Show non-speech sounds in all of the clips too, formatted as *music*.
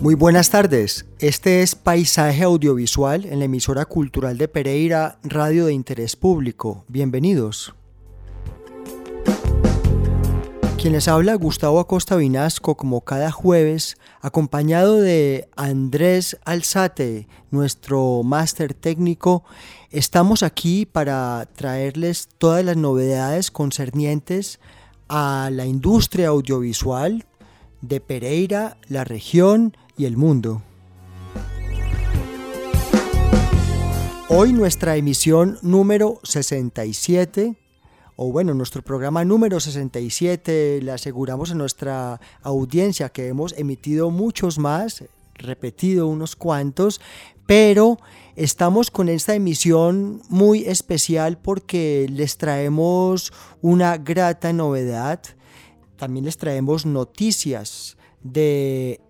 Muy buenas tardes, este es Paisaje Audiovisual en la emisora cultural de Pereira, Radio de Interés Público. Bienvenidos. Quien les habla, Gustavo Acosta Vinasco, como cada jueves, acompañado de Andrés Alzate, nuestro máster técnico. Estamos aquí para traerles todas las novedades concernientes a la industria audiovisual de Pereira, la región y el mundo. Hoy nuestra emisión número 67, o bueno, nuestro programa número 67, le aseguramos a nuestra audiencia que hemos emitido muchos más, repetido unos cuantos, pero estamos con esta emisión muy especial porque les traemos una grata novedad, también les traemos noticias de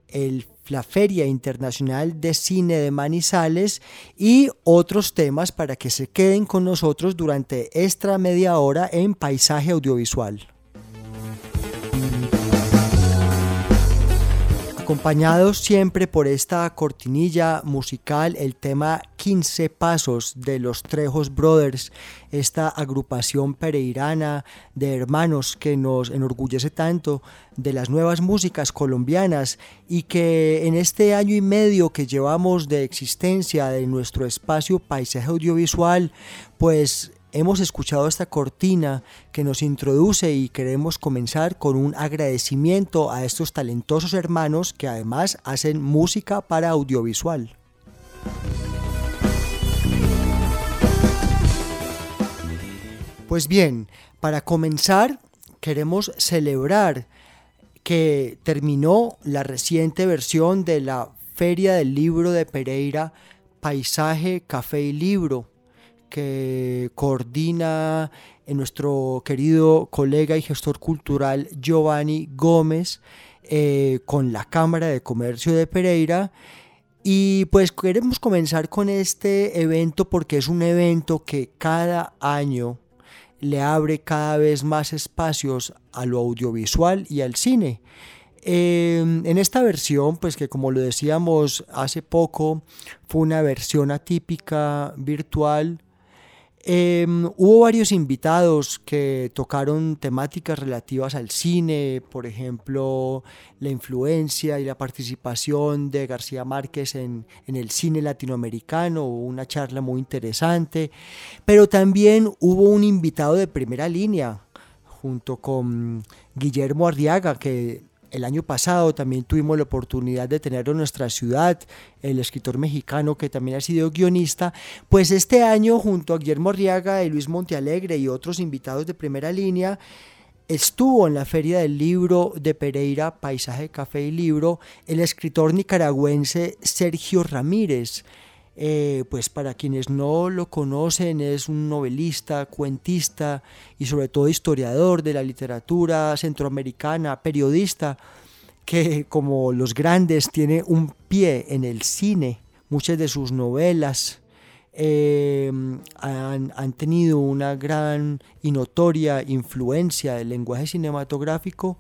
la Feria Internacional de Cine de Manizales y otros temas para que se queden con nosotros durante esta media hora en Paisaje Audiovisual. Acompañados siempre por esta cortinilla musical, el tema 15 Pasos de los Trejos Brothers, esta agrupación pereirana de hermanos que nos enorgullece tanto de las nuevas músicas colombianas y que en este año y medio que llevamos de existencia de nuestro espacio paisaje audiovisual, pues Hemos escuchado esta cortina que nos introduce y queremos comenzar con un agradecimiento a estos talentosos hermanos que además hacen música para audiovisual. Pues bien, para comenzar queremos celebrar que terminó la reciente versión de la Feria del Libro de Pereira, Paisaje, Café y Libro que coordina en nuestro querido colega y gestor cultural Giovanni Gómez eh, con la Cámara de Comercio de Pereira. Y pues queremos comenzar con este evento porque es un evento que cada año le abre cada vez más espacios a lo audiovisual y al cine. Em, en esta versión, pues que como lo decíamos hace poco, fue una versión atípica virtual Em, hubo varios invitados que tocaron temáticas relativas al cine, por ejemplo, la influencia y la participación de García Márquez en, el cine latinoamericano, una charla muy interesante, pero también hubo un invitado de primera línea, junto con Guillermo Arriaga, que el año pasado también tuvimos la oportunidad de tener en nuestra ciudad el escritor mexicano que también ha sido guionista, pues este año junto a Guillermo Arriaga y Luis Montealegre y otros invitados de primera línea, estuvo en la Feria del Libro de Pereira, Paisaje, Café y Libro, el escritor nicaragüense Sergio Ramírez, eh, pues para quienes no lo conocen, es un novelista, cuentista y sobre todo historiador de la literatura centroamericana, periodista, que como los grandes tiene un pie en el cine. Muchas de sus novelas eh, han, han, tenido una gran y notoria influencia del lenguaje cinematográfico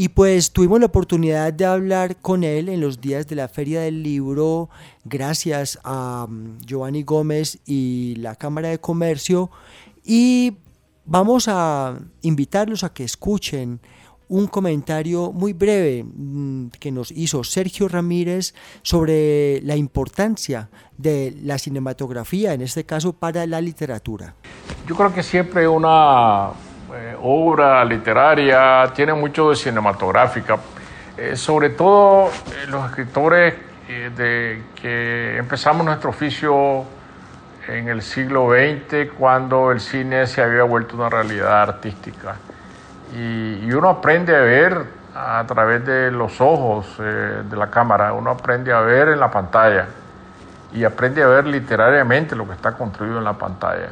y pues tuvimos la oportunidad de hablar con él en los días de la Feria del Libro, gracias a mm, Giovanni Gómez y la Cámara de Comercio. Y vamos a invitarlos a que escuchen un comentario muy breve mm, que nos hizo Sergio Ramírez sobre la importancia de la cinematografía, en este caso para la literatura. Yo creo que siempre una eh, obra literaria tiene mucho de cinematográfica, eh, sobre todo eh, los escritores de que empezamos nuestro oficio en el siglo XX, cuando el cine se había vuelto una realidad artística. Y, uno aprende a ver a través de los ojos de la cámara, uno aprende a ver en la pantalla y aprende a ver literariamente lo que está construido en la pantalla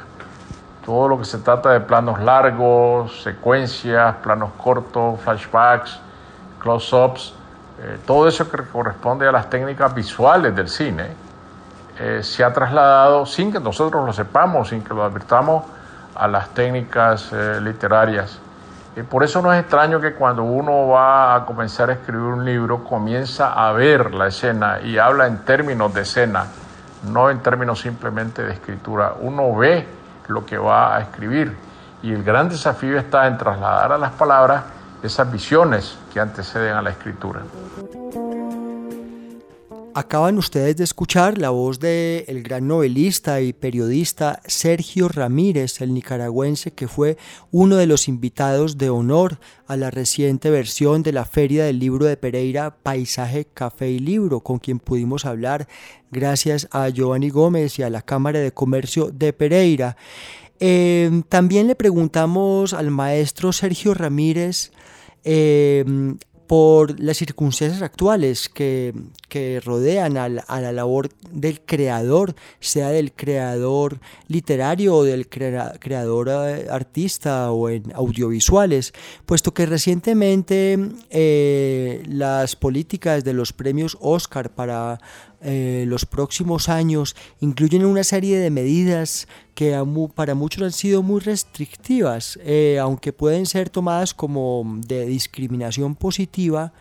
todo lo que se trata de planos largos, secuencias, planos cortos, flashbacks, close-ups, eh, todo eso que corresponde a las técnicas visuales del cine, eh, se ha trasladado sin que nosotros lo sepamos, sin que lo advirtamos, a las técnicas eh, literarias. Por eso no es extraño que cuando uno va a comenzar a escribir un libro, comienza a ver la escena y habla en términos de escena, no en términos simplemente de escritura. Uno ve lo que va a escribir. Y el gran desafío está en trasladar a las palabras esas visiones que anteceden a la escritura. Acaban ustedes de escuchar la voz del el gran novelista y periodista Sergio Ramírez, el nicaragüense que fue uno de los invitados de honor a la reciente versión de la Feria del Libro de Pereira, Paisaje, Café y Libro, con quien pudimos hablar gracias a Giovanni Gómez y a la Cámara de Comercio de Pereira. Eh, también le preguntamos al maestro Sergio Ramírez eh, por las circunstancias actuales que, rodean a la, labor del creador, sea del creador literario o del creador eh, artista o en audiovisuales, puesto que recientemente eh, las políticas de los premios Oscar para eh, los próximos años incluyen una serie de medidas que para muchos han sido muy restrictivas, eh, aunque pueden ser tomadas como de discriminación positiva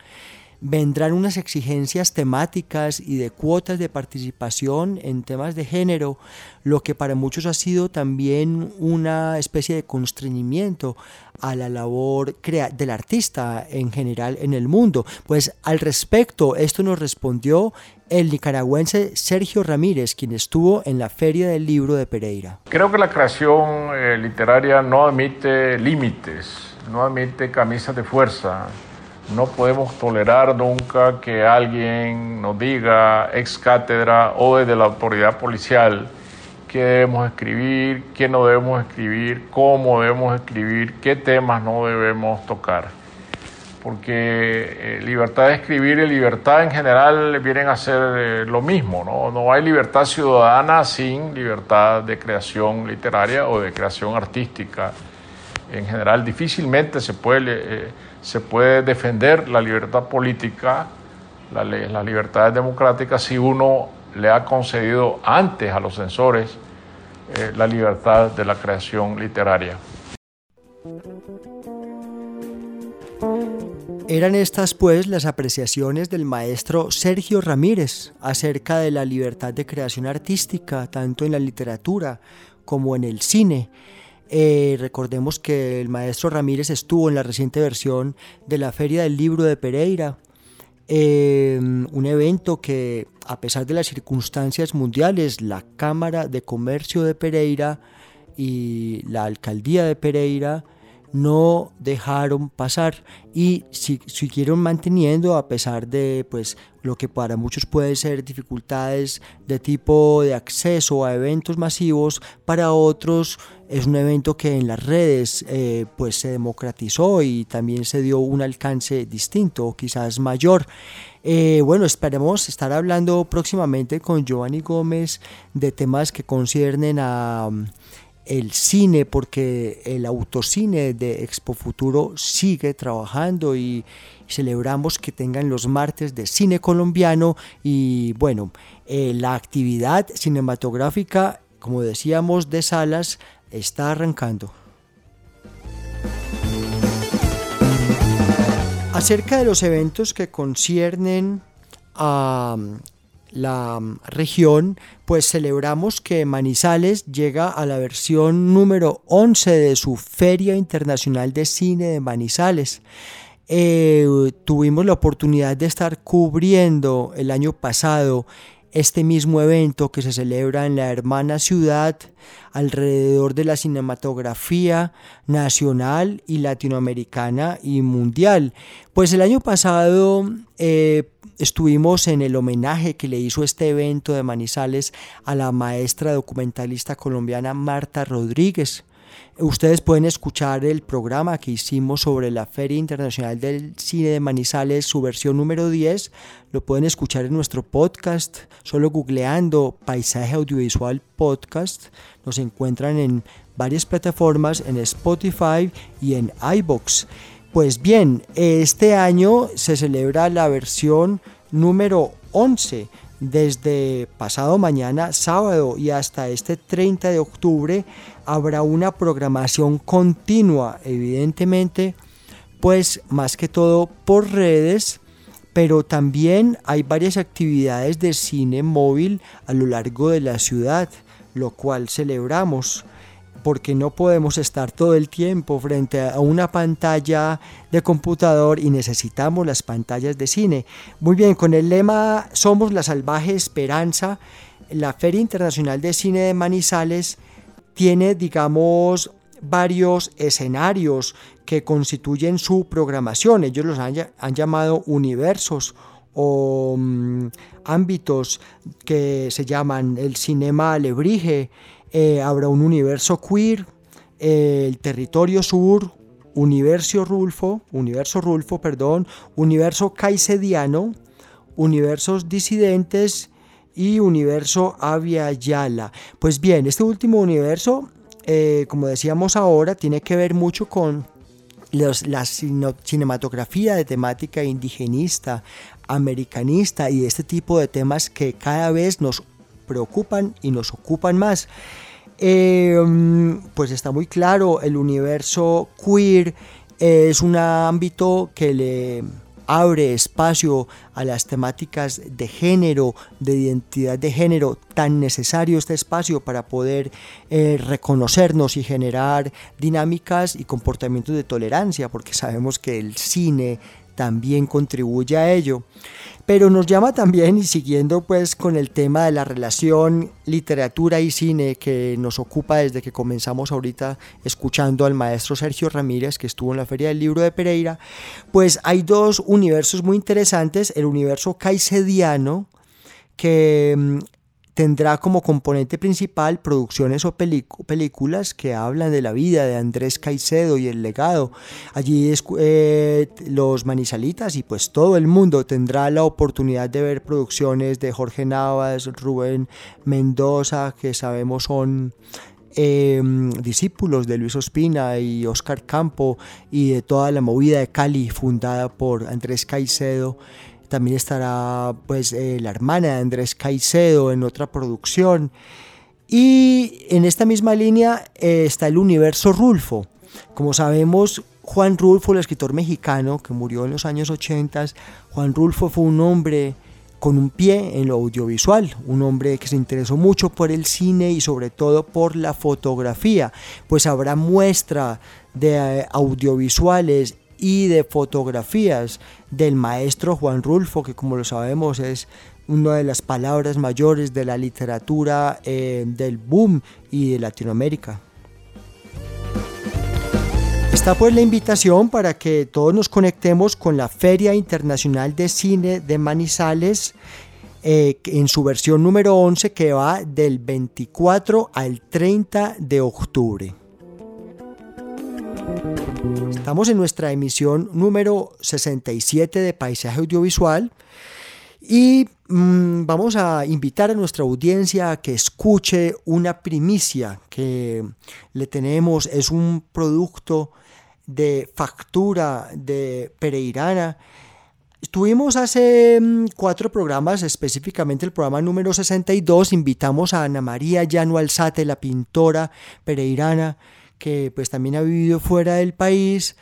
vendrán unas exigencias temáticas y de cuotas de participación en temas de género, lo que para muchos ha sido también una especie de constreñimiento a la labor del artista en general en el mundo. Pues al respecto, esto nos respondió el nicaragüense Sergio Ramírez, quien estuvo en la Feria del Libro de Pereira. Creo que la creación eh, literaria no admite límites, no admite camisas de fuerza no podemos tolerar nunca que alguien nos diga ex cátedra o desde la autoridad policial qué debemos escribir, qué no debemos escribir, cómo debemos escribir, qué temas no debemos tocar. Porque eh, libertad de escribir y libertad en general vienen a ser eh, lo mismo, ¿no? No hay libertad ciudadana sin libertad de creación literaria o de creación artística. En general difícilmente se puede... Eh, se puede defender la libertad política, la, las libertades democráticas, si uno le ha concedido antes a los censores eh, la libertad de la creación literaria. Eran estas pues las apreciaciones del maestro Sergio Ramírez acerca de la libertad de creación artística, tanto en la literatura como en el cine. Eh, recordemos que el maestro Ramírez estuvo en la reciente versión de la Feria del Libro de Pereira, em, un evento que a pesar de las circunstancias mundiales, la Cámara de Comercio de Pereira y la Alcaldía de Pereira no dejaron pasar. Y siguieron manteniendo a pesar de pues lo que para muchos puede ser dificultades de tipo de acceso a eventos masivos para otros es un evento que en las redes eh, pues se democratizó y también se dio un alcance distinto quizás mayor. Eh, bueno esperemos estar hablando próximamente con Giovanni Gómez de temas que conciernen a el cine, porque el autocine de Expo Futuro sigue trabajando y celebramos que tengan los martes de cine colombiano y bueno, eh, la actividad cinematográfica, como decíamos, de salas está arrancando. Acerca de los eventos que conciernen a la mm, región, pues celebramos que Manizales llega a la versión número 11 de su Feria Internacional de Cine de Manizales. eh, tuvimos la oportunidad de estar cubriendo el año pasado este mismo evento que se celebra en la hermana ciudad alrededor de la cinematografía nacional y latinoamericana y mundial. Pues el año pasado eh, estuvimos en el homenaje que le hizo este evento de Manizales a la maestra documentalista colombiana Marta Rodríguez. Ustedes pueden escuchar el programa que hicimos sobre la Feria Internacional del Cine de Manizales, su versión número 10. Lo pueden escuchar en nuestro podcast, solo googleando Paisaje Audiovisual Podcast. Nos encuentran en varias plataformas, en Spotify y en iBox. Pues bien, este año se celebra la versión número 11 desde pasado mañana, sábado y hasta este 30 de octubre habrá una programación continua, evidentemente, pues más que todo por redes, pero también hay varias actividades de cine móvil a lo largo de la ciudad, lo cual celebramos porque no podemos estar todo el tiempo frente a una pantalla de computador y necesitamos las pantallas de cine. Muy bien, con el lema Somos la salvaje esperanza, la Feria Internacional de Cine de Manizales tiene, digamos, varios escenarios que constituyen su programación. Ellos los han, llamado universos o mm, ámbitos que se llaman el cinema alebrije, eh, habrá un universo queer, el territorio sur, universo Rulfo, universo Rulfo, perdón, universo caicediano, universos disidentes y universo Avia Yala. Pues bien, este último universo, eh, como decíamos ahora, tiene que ver mucho con la cinematografía de temática indigenista, americanista y este tipo de temas que cada vez nos preocupan y nos ocupan más. Em, pues está muy claro, el universo queer es un ámbito que le abre espacio a las temáticas de género, de identidad de género, tan necesario este espacio para poder eh, reconocernos y generar dinámicas y comportamientos de tolerancia, porque sabemos que el cine también contribuye a ello. Pero nos llama también, y siguiendo pues con el tema de la relación literatura y cine que nos ocupa desde que comenzamos ahorita escuchando al maestro Sergio Ramírez que estuvo en la Feria del Libro de Pereira, pues hay dos universos muy interesantes, el universo caicediano, que mm, tendrá como componente principal producciones o películas que hablan de la vida de Andrés Caicedo y el legado. Allí eh, los manizalitas y pues todo el mundo tendrá la oportunidad de ver producciones de Jorge Navas, Rubén Mendoza, que sabemos son em, discípulos de Luis Ospina y Oscar Campo y de toda la movida de Cali fundada por Andrés Caicedo. También estará pues eh, la hermana de Andrés Caicedo en otra producción. Y en esta misma línea eh, está el universo Rulfo. Como sabemos, Juan Rulfo, el escritor mexicano que murió en los años 80, Juan Rulfo fue un hombre con un pie en lo audiovisual, un hombre que se interesó mucho por el cine y sobre todo por la fotografía, pues habrá muestra de eh, audiovisuales y de fotografías del maestro Juan Rulfo, que como lo sabemos es una de las palabras mayores de la literatura eh, del boom y de Latinoamérica. Está pues la invitación para que todos nos conectemos con la Feria Internacional de Cine de Manizales eh, en su versión número 11 que va del 24 al 30 de octubre. Estamos en nuestra emisión número 67 de Paisaje Audiovisual y mm, vamos a invitar a nuestra audiencia a que escuche una primicia que le tenemos. Es un producto de factura de Pereirana. Estuvimos hace mm, cuatro programas, específicamente el programa número 62, invitamos a Ana María Llano Alzate, la pintora pereirana, que pues también ha vivido fuera del país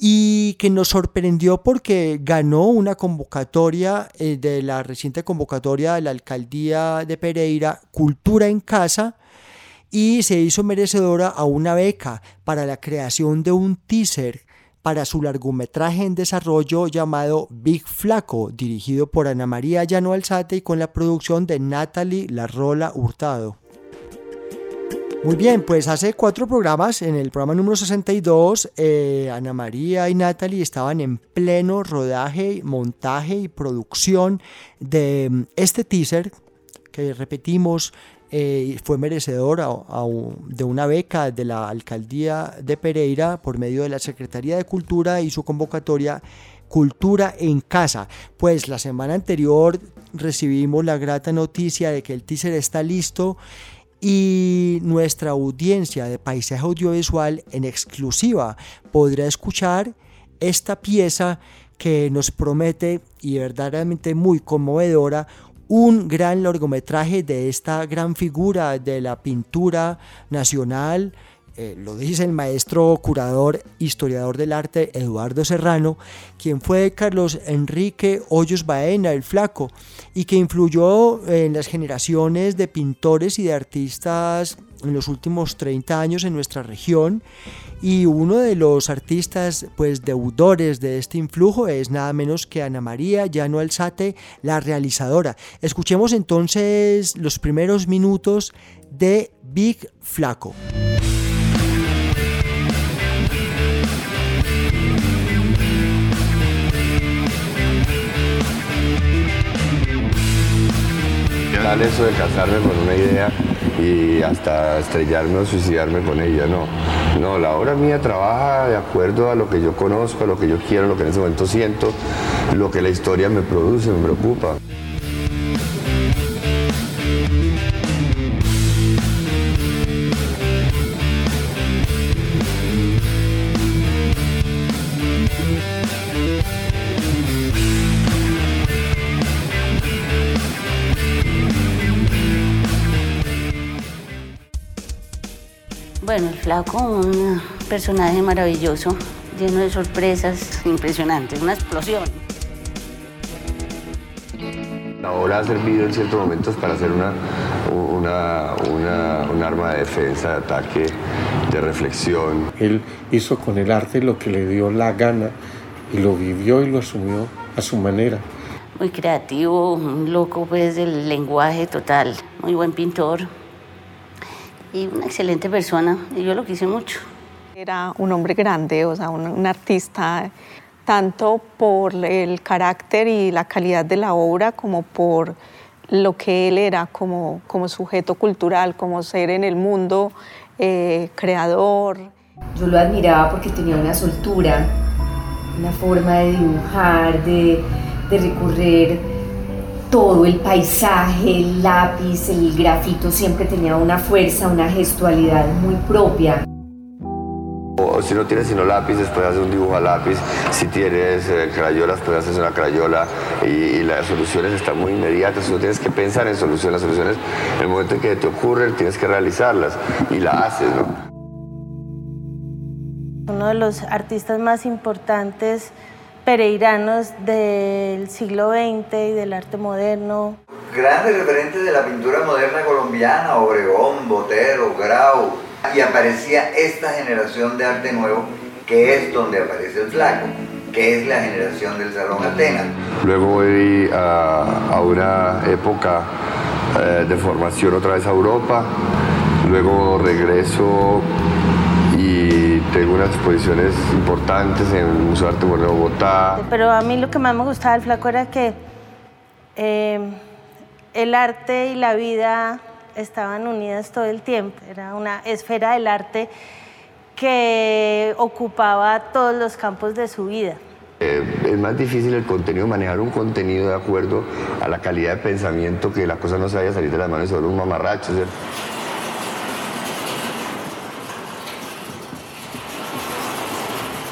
y que nos sorprendió porque ganó una convocatoria eh, de la reciente convocatoria de la alcaldía de Pereira, Cultura en Casa, y se hizo merecedora a una beca para la creación de un teaser para su largometraje en desarrollo llamado Big Flaco, dirigido por Ana María Llano Alzate y con la producción de Natalie Larrola Hurtado. Muy bien, pues hace cuatro programas, en el programa número 62, eh, Ana María y Natalie estaban en pleno rodaje, montaje y producción de mm, este teaser que repetimos eh, fue merecedor de una beca de la alcaldía de Pereira por medio de la Secretaría de Cultura y su convocatoria Cultura en Casa. Pues la semana anterior recibimos la grata noticia de que el teaser está listo y nuestra audiencia de paisaje audiovisual en exclusiva podrá escuchar esta pieza que nos promete y verdaderamente muy conmovedora un gran largometraje de esta gran figura de la pintura nacional eh, lo dice el maestro curador, historiador del arte Eduardo Serrano, quien fue Carlos Enrique Hoyos Baena, el flaco, y que influyó en las generaciones de pintores y de artistas en los últimos 30 años en nuestra región y uno de los artistas pues deudores de este influjo es nada menos que Ana María Llano Alzate, la realizadora. Escuchemos entonces los primeros minutos de Big Flaco. Eso de casarme con una idea y hasta estrellarme o suicidarme con ella, no. No, la obra mía trabaja de acuerdo a lo que yo conozco, a lo que yo quiero, a lo que en ese momento siento, lo que la historia me produce, me preocupa. Bueno, el flaco, un personaje maravilloso, lleno de sorpresas impresionantes, una explosión. La obra ha servido en ciertos momentos para hacer una, un arma de defensa, de ataque, de reflexión. Él hizo con el arte lo que le dio la gana y lo vivió y lo asumió a su manera. Muy creativo, un loco pues del lenguaje total, muy buen pintor y una excelente persona y yo lo quise mucho. Era un hombre grande, o sea, un, artista tanto por el carácter y la calidad de la obra como por lo que él era como, como sujeto cultural, como ser en el mundo eh, creador. Yo lo admiraba porque tenía una soltura, una forma de dibujar, de, de recorrer todo, el paisaje, el lápiz, el grafito, siempre tenía una fuerza, una gestualidad muy propia. O si no tienes sino lápices, puedes hacer un dibujo a lápiz. Si tienes eh, crayolas, puedes hacer una crayola. Y, las soluciones están muy inmediatas. No tienes que pensar en soluciones. Las soluciones, en el momento en que te ocurren, tienes que realizarlas. Y la haces, ¿no? Uno de los artistas más importantes pereiranos del siglo XX y del arte moderno. Grandes referentes de la pintura moderna colombiana, Obregón, Botero, Grau, y aparecía esta generación de arte nuevo, que es donde aparece el flaco, que es la generación del Salón Atenas. Luego voy a, una época eh, de formación otra vez a Europa, luego regreso tengo unas exposiciones importantes en el Museo de Arte de Bogotá. Pero a mí lo que más me gustaba del flaco era que eh, el arte y la vida estaban unidas todo el tiempo. Era una esfera del arte que ocupaba todos los campos de su vida. Eh, es más difícil el contenido, manejar un contenido de acuerdo a la calidad de pensamiento, que la cosa no se vaya a salir de las manos sobre un mamarracho. ¿cierto?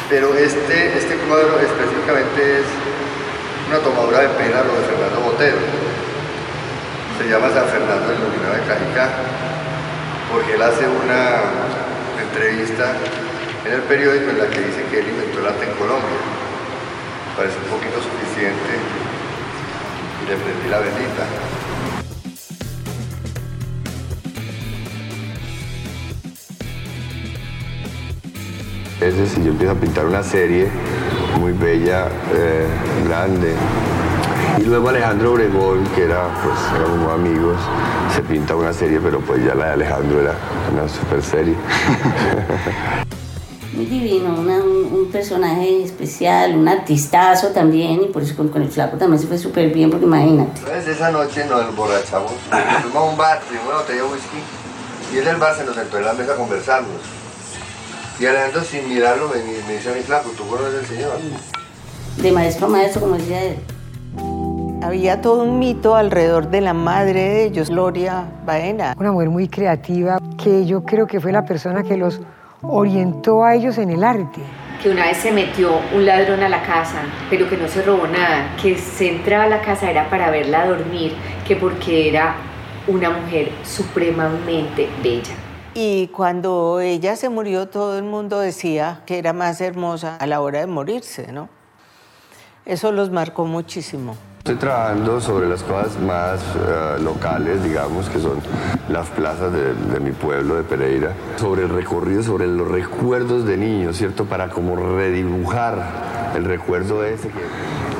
Pero este, este cuadro específicamente es una tomadura de pelo de Fernando Botero. Se llama San Fernando Iluminado de Cajicá, porque él hace una entrevista en el periódico en la que dice que él inventó el arte en Colombia. Parece un poquito suficiente y le prendí la bendita. Y yo empiezo a pintar una serie muy bella, eh, grande. Y luego Alejandro Obregón, que era, pues, éramos amigos, se pinta una serie, pero pues ya la de Alejandro era una super serie. *laughs* Muy divino, un, personaje especial, un artistazo también, y por eso con, el flaco también se fue súper bien, porque imagínate. Entonces esa noche nos emborrachamos, fuimos a un bar, primero botella de whisky, y en el bar se nos sentó en la mesa a conversarnos. Y Alejandro sin mirarlo me, me dice a mi flaco, ¿tú conoces al señor? De maestro a maestro, como decía él. Había todo un mito alrededor de la madre de ellos, Gloria Baena. Una mujer muy creativa, que yo creo que fue la persona que los orientó a ellos en el arte. Que una vez se metió un ladrón a la casa, pero que no se robó nada, que se entraba a la casa era para verla dormir, que porque era una mujer supremamente bella. Y cuando ella se murió, todo el mundo decía que era más hermosa a la hora de morirse, ¿no? Eso los marcó muchísimo. Estoy trabajando sobre las cosas más eh, locales, digamos, que son las plazas de, mi pueblo, de Pereira, sobre el recorrido, sobre los recuerdos de niños, ¿cierto? Para como redibujar el recuerdo ese.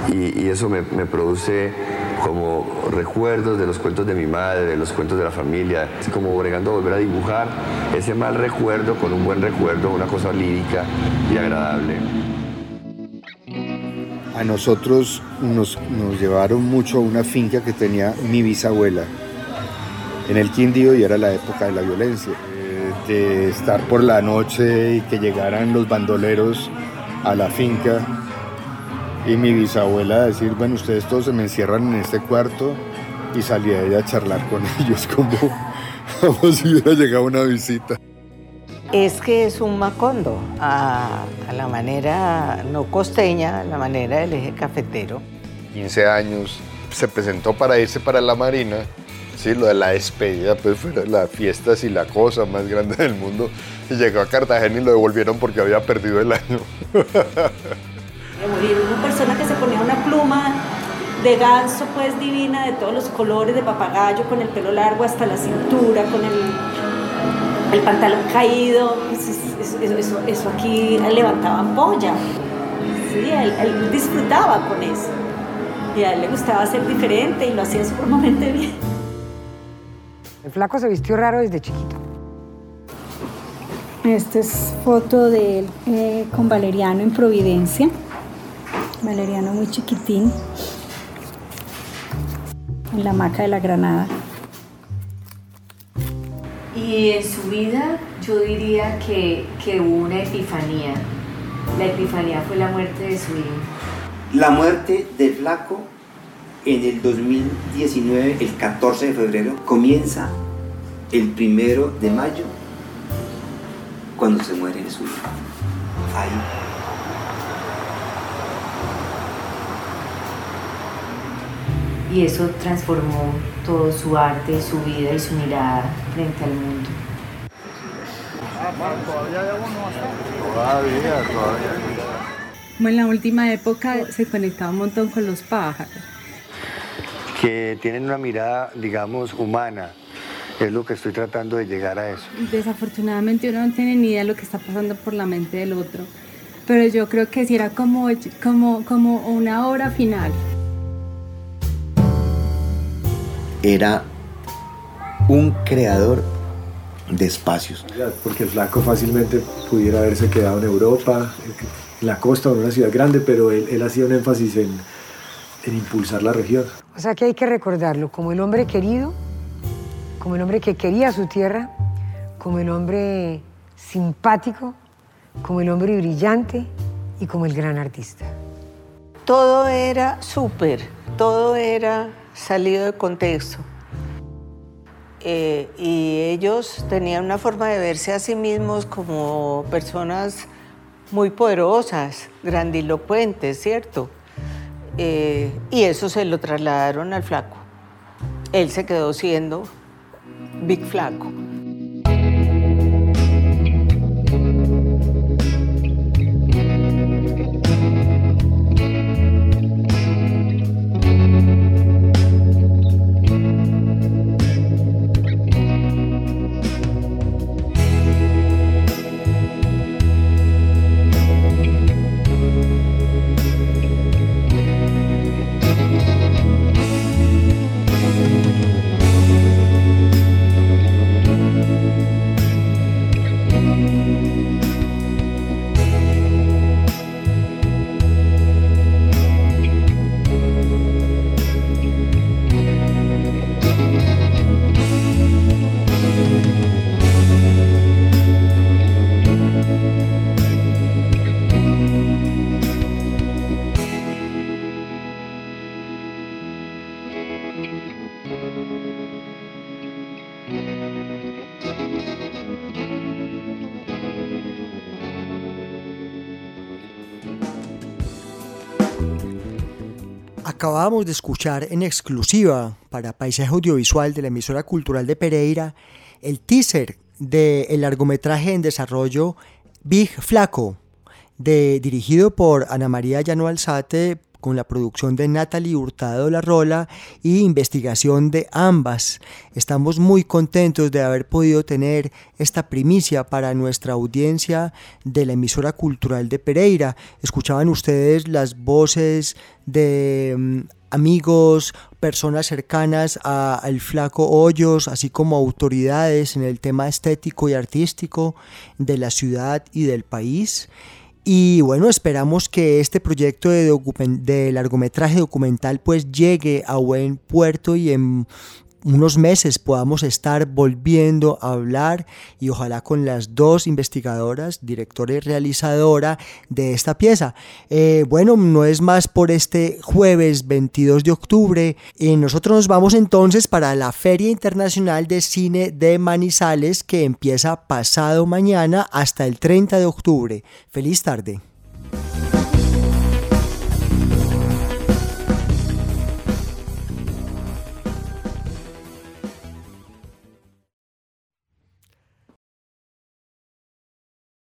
y, eso me, me produce como recuerdos de los cuentos de mi madre, de los cuentos de la familia, así como bregando a volver a dibujar ese mal recuerdo con un buen recuerdo, una cosa lírica y agradable. A nosotros nos, llevaron mucho a una finca que tenía mi bisabuela en el Quindío y era la época de la violencia, eh, de estar por la noche y que llegaran los bandoleros a la finca y mi bisabuela decir, bueno, ustedes todos se me encierran en este cuarto y salía ella a charlar con *laughs* ellos como, como si hubiera llegado una visita. Es que es un macondo a, la manera no costeña, a la manera del eje cafetero. 15 años, se presentó para irse para la Marina, sí, lo de la despedida, pues fue la fiesta y la cosa más grande del mundo. Y llegó a Cartagena y lo devolvieron porque había perdido el año. *laughs* Una persona que se ponía una pluma de ganso, pues divina, de todos los colores, de papagayo, con el pelo largo hasta la cintura, con el, el pantalón caído. Pues, eso, eso, aquí levantaba ampolla. Sí, él, disfrutaba con eso. Y a él le gustaba ser diferente y lo hacía sumamente bien. El flaco se vistió raro desde chiquito. Esta es foto de él eh, con Valeriano en Providencia. Valeriano muy chiquitín, en la maca de la Granada. Y en su vida yo diría que, que hubo una epifanía. La epifanía fue la muerte de su hijo. La muerte del flaco en el 2019, el 14 de febrero, comienza el primero de mayo, cuando se muere su hijo. Ahí y eso transformó todo su arte, su vida y su mirada frente al mundo. Todavía, todavía. Como en la última época se conectaba un montón con los pájaros. Que tienen una mirada, digamos, humana. Es lo que estoy tratando de llegar a eso. Desafortunadamente uno no tiene ni idea de lo que está pasando por la mente del otro. Pero yo creo que si era como, como, como una obra final era un creador de espacios. Porque el flaco fácilmente pudiera haberse quedado en Europa, en la costa o en una ciudad grande, pero él, hacía un énfasis en, en impulsar la región. O sea que hay que recordarlo como el hombre querido, como el hombre que quería su tierra, como el hombre simpático, como el hombre brillante y como el gran artista. Todo era súper, todo era salido de contexto. Eh, y ellos tenían una forma de verse a sí mismos como personas muy poderosas, grandilocuentes, ¿cierto? Eh, y eso se lo trasladaron al flaco. Él se quedó siendo Big Flaco. Acabamos de escuchar en exclusiva para Paisaje Audiovisual de la emisora cultural de Pereira el teaser del largometraje en desarrollo Big Flaco, de, dirigido por Ana María Llano Alzate con la producción de Natalie Hurtado La Rola y investigación de ambas. Estamos muy contentos de haber podido tener esta primicia para nuestra audiencia de la emisora cultural de Pereira. Escuchaban ustedes las voces de mm, amigos, personas cercanas al flaco Hoyos, así como autoridades en el tema estético y artístico de la ciudad y del país. Y bueno, esperamos que este proyecto de, de, largometraje documental pues llegue a buen puerto y en unos meses podamos estar volviendo a hablar y ojalá con las dos investigadoras, directora y realizadora de esta pieza. Eh, bueno, no es más por este jueves 22 de octubre. y nosotros nos vamos entonces para la Feria Internacional de Cine de Manizales que empieza pasado mañana hasta el 30 de octubre. Feliz tarde.